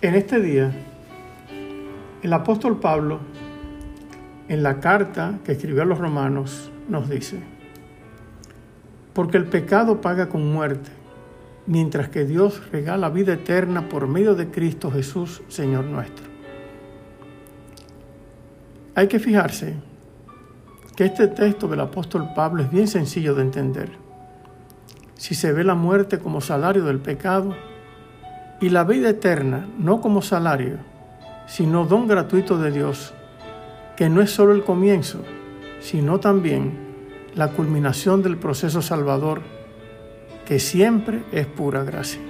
En este día, el apóstol Pablo, en la carta que escribió a los romanos, nos dice, porque el pecado paga con muerte, mientras que Dios regala vida eterna por medio de Cristo Jesús, Señor nuestro. Hay que fijarse que este texto del apóstol Pablo es bien sencillo de entender. Si se ve la muerte como salario del pecado y la vida eterna no como salario, sino don gratuito de Dios, que no es solo el comienzo, sino también la culminación del proceso salvador, que siempre es pura gracia.